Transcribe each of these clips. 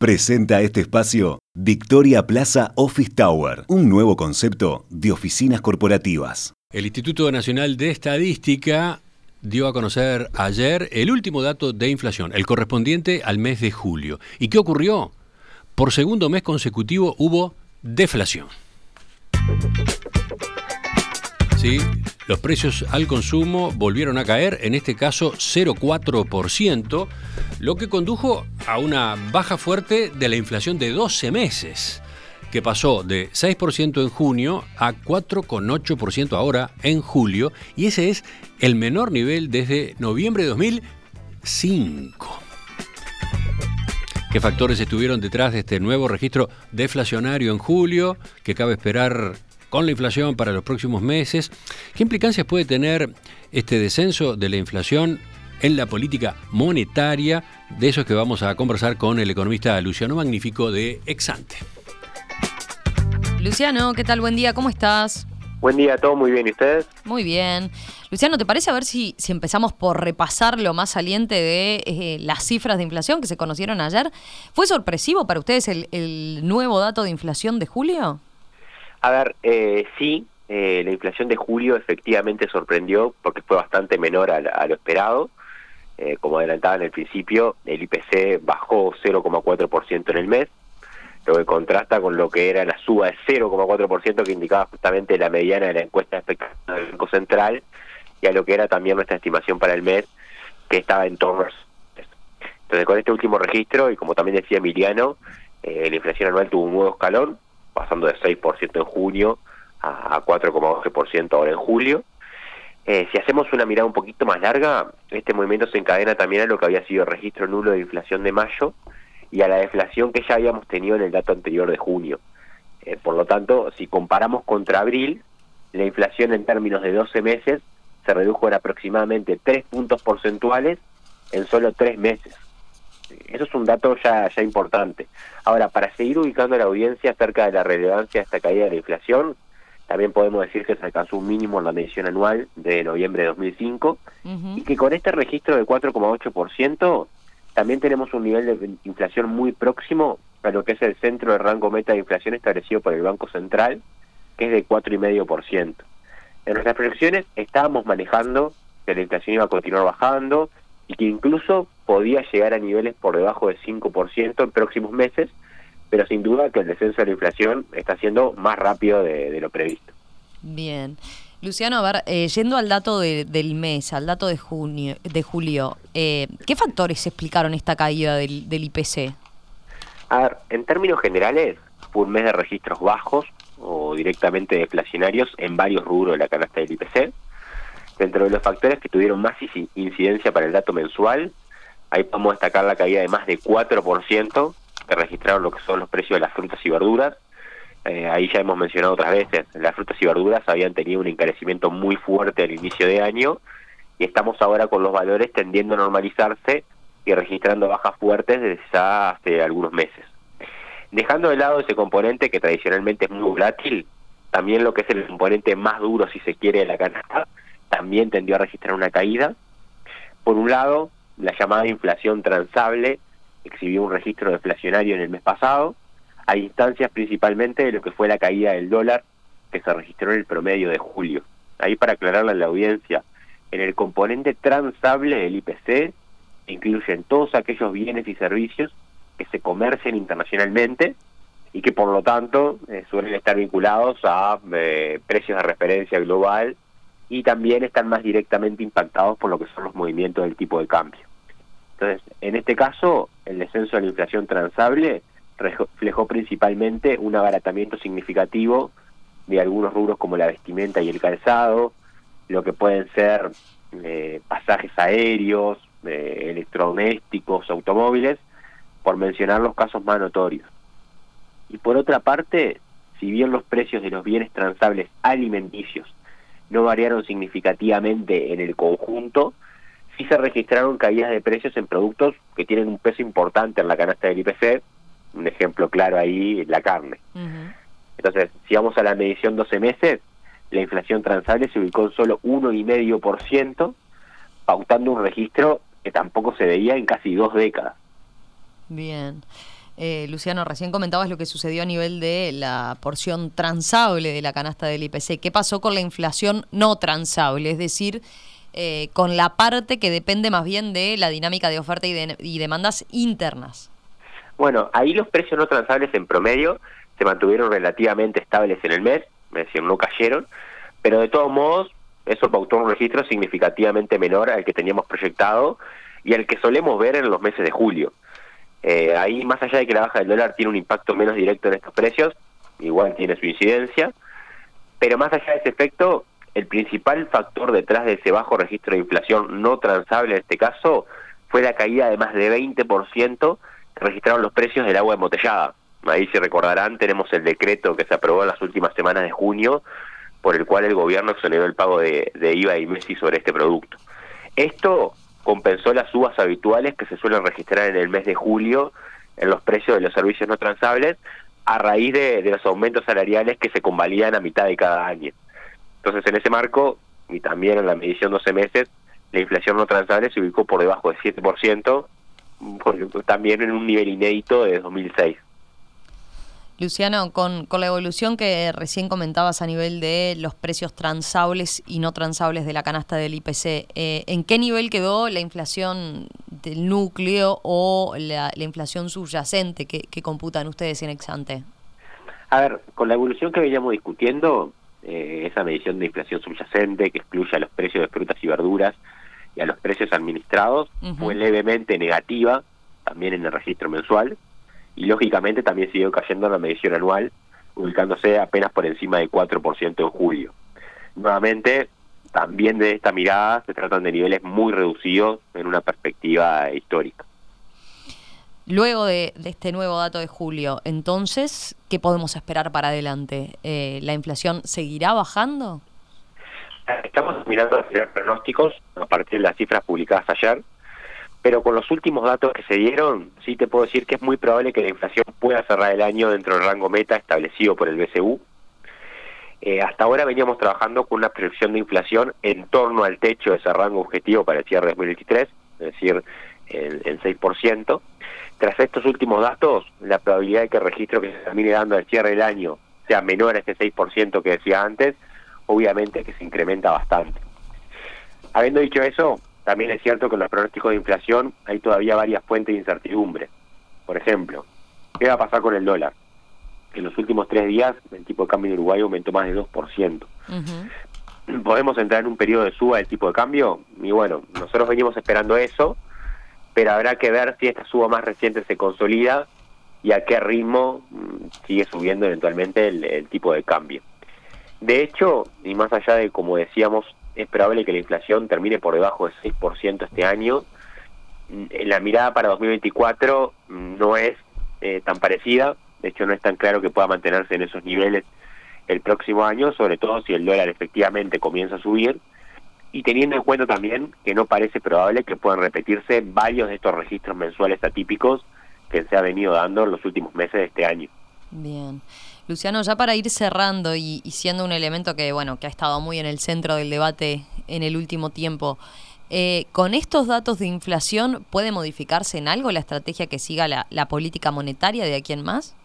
Presenta este espacio Victoria Plaza Office Tower, un nuevo concepto de oficinas corporativas. El Instituto Nacional de Estadística dio a conocer ayer el último dato de inflación, el correspondiente al mes de julio. ¿Y qué ocurrió? Por segundo mes consecutivo hubo deflación. Sí, los precios al consumo volvieron a caer, en este caso 0,4%, lo que condujo a una baja fuerte de la inflación de 12 meses, que pasó de 6% en junio a 4,8% ahora en julio, y ese es el menor nivel desde noviembre de 2005. ¿Qué factores estuvieron detrás de este nuevo registro deflacionario en julio? que cabe esperar con la inflación para los próximos meses. ¿Qué implicancias puede tener este descenso de la inflación en la política monetaria? De eso es que vamos a conversar con el economista Luciano Magnífico de Exante. Luciano, ¿qué tal? Buen día, ¿cómo estás? Buen día, todo muy bien, ¿y ustedes? Muy bien. Luciano, ¿te parece a ver si, si empezamos por repasar lo más saliente de eh, las cifras de inflación que se conocieron ayer? ¿Fue sorpresivo para ustedes el, el nuevo dato de inflación de julio? A ver, eh, sí, eh, la inflación de julio efectivamente sorprendió porque fue bastante menor a, lo esperado. Eh, como adelantaba en el principio, el IPC bajó 0,4% en el mes, lo que contrasta con lo que era la suba de 0,4% que indicaba justamente la mediana de la encuesta de del Banco Central y a lo que era también nuestra estimación para el mes, que estaba en torno a Entonces, con este último registro, y como también decía Emiliano, la inflación anual tuvo un nuevo escalón, pasando de 6% en junio a 4,12% ahora en julio. Eh, si hacemos una mirada un poquito más larga, este movimiento se encadena también a lo que había sido registro nulo de inflación de mayo y a la deflación que ya habíamos tenido en el dato anterior de junio. Eh, por lo tanto, si comparamos contra abril, la inflación en términos de 12 meses se redujo en aproximadamente 3 puntos porcentuales en solo 3 meses. Eso es un dato ya, ya importante. Ahora, para seguir ubicando a la audiencia acerca de la relevancia de esta caída de la inflación, también podemos decir que se alcanzó un mínimo en la medición anual de noviembre de 2005 y que con este registro de 4,8% también tenemos un nivel de inflación muy próximo a lo que es el centro de rango meta de inflación establecido por el Banco Central, que es de 4,5%. En nuestras proyecciones estábamos manejando que la inflación iba a continuar bajando y que incluso podía llegar a niveles por debajo del 5% en próximos meses, pero sin duda que el descenso de la inflación está siendo más rápido de, lo previsto. Bien. Luciano, a ver, eh, yendo al dato del mes, al dato de junio, de julio, eh, ¿qué factores explicaron esta caída del, del IPC? A ver, en términos generales, fue un mes de registros bajos o directamente deflacionarios en varios rubros de la canasta del IPC. Dentro de los factores que tuvieron más incidencia para el dato mensual Ahí podemos destacar la caída de más de 4% registraron lo que son los precios de las frutas y verduras. Eh, ahí ya hemos mencionado otras veces, las frutas y verduras habían tenido un encarecimiento muy fuerte al inicio de año y estamos ahora con los valores tendiendo a normalizarse y registrando bajas fuertes desde hace algunos meses. Dejando de lado ese componente que tradicionalmente es muy volátil, también lo que es el componente más duro, si se quiere, de la canasta, también tendió a registrar una caída. Por un lado, la llamada inflación transable exhibió un registro deflacionario en el mes pasado, a instancias principalmente de lo que fue la caída del dólar que se registró en el promedio de julio. Ahí para aclararle a la audiencia, en el componente transable del IPC incluyen todos aquellos bienes y servicios que se comercian internacionalmente y que por lo tanto eh, suelen estar vinculados a eh, precios de referencia global y también están más directamente impactados por lo que son los movimientos del tipo de cambio. Entonces, en este caso, el descenso de la inflación transable reflejó principalmente un abaratamiento significativo de algunos rubros como la vestimenta y el calzado, lo que pueden ser eh, pasajes aéreos, eh, electrodomésticos, automóviles, por mencionar los casos más notorios. Y por otra parte, si bien los precios de los bienes transables alimenticios no variaron significativamente en el conjunto, sí se registraron caídas de precios en productos que tienen un peso importante en la canasta del IPC, un ejemplo claro ahí, la carne. Entonces, si vamos a la medición 12 meses, la inflación transable se ubicó en solo 1,5%, pautando un registro que tampoco se veía en casi dos décadas. Bien. Eh, Luciano, recién comentabas lo que sucedió a nivel de la porción transable de la canasta del IPC. ¿Qué pasó con la inflación no transable? Es decir, eh, con la parte que depende más bien de la dinámica de oferta y, de, y demandas internas. Bueno, ahí los precios no transables en promedio se mantuvieron relativamente estables en el mes, es decir, no cayeron, pero de todos modos eso pautó un registro significativamente menor al que teníamos proyectado y al que solemos ver en los meses de julio. Eh, ahí, más allá de que la baja del dólar tiene un impacto menos directo en estos precios, igual tiene su incidencia, pero más allá de ese efecto, el principal factor detrás de ese bajo registro de inflación no transable en este caso fue la caída de más de 20% que registraron los precios del agua embotellada. Ahí, si recordarán, tenemos el decreto que se aprobó en las últimas semanas de junio, por el cual el gobierno exoneró el pago de, de IVA y MESI sobre este producto. Esto compensó las subas habituales que se suelen registrar en el mes de julio en los precios de los servicios no transables a raíz de, los aumentos salariales que se convalidan a mitad de cada año. Entonces, en ese marco, y también en la medición 12 meses, la inflación no transable se ubicó por debajo del 7%, también en un nivel inédito de 2006. Luciano, con, con, la evolución que recién comentabas a nivel de los precios transables y no transables de la canasta del IPC, eh, ¿en qué nivel quedó la inflación del núcleo o la, inflación subyacente que, computan ustedes en Exante? A ver, con la evolución que veníamos discutiendo, eh, esa medición de inflación subyacente que excluye a los precios de frutas y verduras y a los precios administrados, fue levemente negativa también en el registro mensual y lógicamente también siguió cayendo en la medición anual, ubicándose apenas por encima del 4% en julio. Nuevamente, también de esta mirada se tratan de niveles muy reducidos en una perspectiva histórica. Luego de, este nuevo dato de julio, entonces, ¿qué podemos esperar para adelante? Eh, ¿La inflación seguirá bajando? Estamos mirando los pronósticos a partir de las cifras publicadas ayer pero con los últimos datos que se dieron, sí te puedo decir que es muy probable que la inflación pueda cerrar el año dentro del rango meta establecido por el BCU. Eh, hasta ahora veníamos trabajando con una proyección de inflación en torno al techo de ese rango objetivo para el cierre de 2023, es decir, el, el 6%. Tras estos últimos datos, la probabilidad de que el registro que se termine dando al cierre del año sea menor a ese 6% que decía antes, obviamente que se incrementa bastante. Habiendo dicho eso, también es cierto que en los pronósticos de inflación hay todavía varias fuentes de incertidumbre. Por ejemplo, ¿qué va a pasar con el dólar? En los últimos tres días el tipo de cambio en Uruguay aumentó más de 2%. ¿Podemos entrar en un periodo de suba del tipo de cambio? Y bueno, nosotros venimos esperando eso, pero habrá que ver si esta suba más reciente se consolida y a qué ritmo mm, sigue subiendo eventualmente el tipo de cambio. De hecho, y más allá de, como decíamos, es probable que la inflación termine por debajo del 6% este año. La mirada para 2024 no es eh, tan parecida, de hecho no es tan claro que pueda mantenerse en esos niveles el próximo año, sobre todo si el dólar efectivamente comienza a subir, y teniendo en cuenta también que no parece probable que puedan repetirse varios de estos registros mensuales atípicos que se ha venido dando en los últimos meses de este año. Bien. Luciano, ya para ir cerrando y, siendo un elemento que, bueno, que ha estado muy en el centro del debate en el último tiempo, eh, ¿con estos datos de inflación puede modificarse en algo la estrategia que siga la, política monetaria de aquí en más?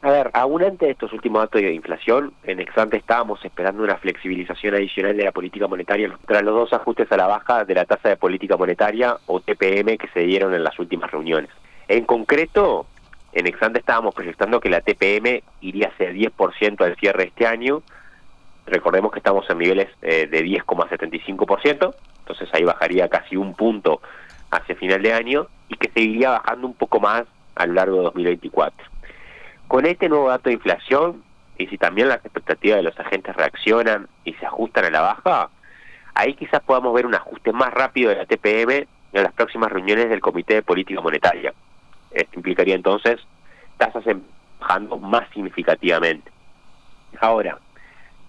A ver, aún antes de estos últimos datos de inflación, en Exante estábamos esperando una flexibilización adicional de la política monetaria tras los dos ajustes a la baja de la tasa de política monetaria o TPM que se dieron en las últimas reuniones. En concreto, en Exante estábamos proyectando que la TPM iría hacia 10% al cierre de este año. Recordemos que estamos en niveles eh, de 10,75%, entonces ahí bajaría casi un punto hacia final de año y que seguiría bajando un poco más a lo largo de 2024. Con este nuevo dato de inflación, y si también las expectativas de los agentes reaccionan y se ajustan a la baja, ahí quizás podamos ver un ajuste más rápido de la TPM en las próximas reuniones del Comité de Política Monetaria. Esto implicaría entonces tasas bajando más significativamente. Ahora,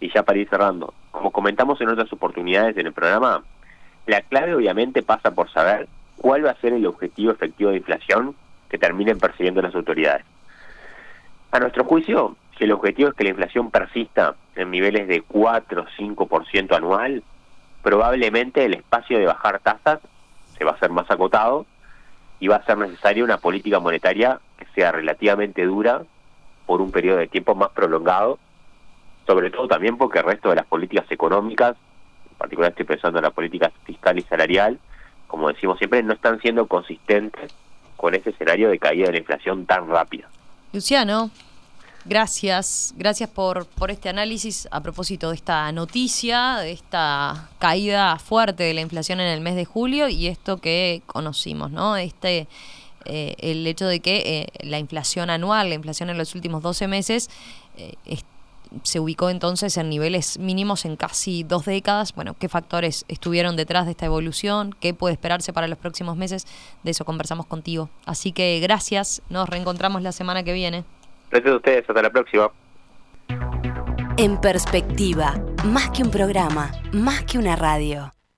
y ya para ir cerrando, como comentamos en otras oportunidades en el programa, la clave obviamente pasa por saber cuál va a ser el objetivo efectivo de inflación que terminen persiguiendo las autoridades. A nuestro juicio, si el objetivo es que la inflación persista en niveles de 4 o 5% anual, probablemente el espacio de bajar tasas se va a hacer más acotado y va a ser necesaria una política monetaria que sea relativamente dura por un periodo de tiempo más prolongado, sobre todo también porque el resto de las políticas económicas, en particular estoy pensando en la política fiscal y salarial, como decimos siempre, no están siendo consistentes con ese escenario de caída de la inflación tan rápida. Luciano, gracias, gracias por, por este análisis a propósito de esta noticia, de esta caída fuerte de la inflación en el mes de julio y esto que conocimos, ¿no? Este eh, el hecho de que eh, la inflación anual, la inflación en los últimos 12 meses, eh, se ubicó entonces en niveles mínimos en casi dos décadas. Bueno, ¿qué factores estuvieron detrás de esta evolución? ¿Qué puede esperarse para los próximos meses? De eso conversamos contigo. Así que gracias, nos reencontramos la semana que viene. Gracias a ustedes, hasta la próxima. En perspectiva, más que un programa, más que una radio.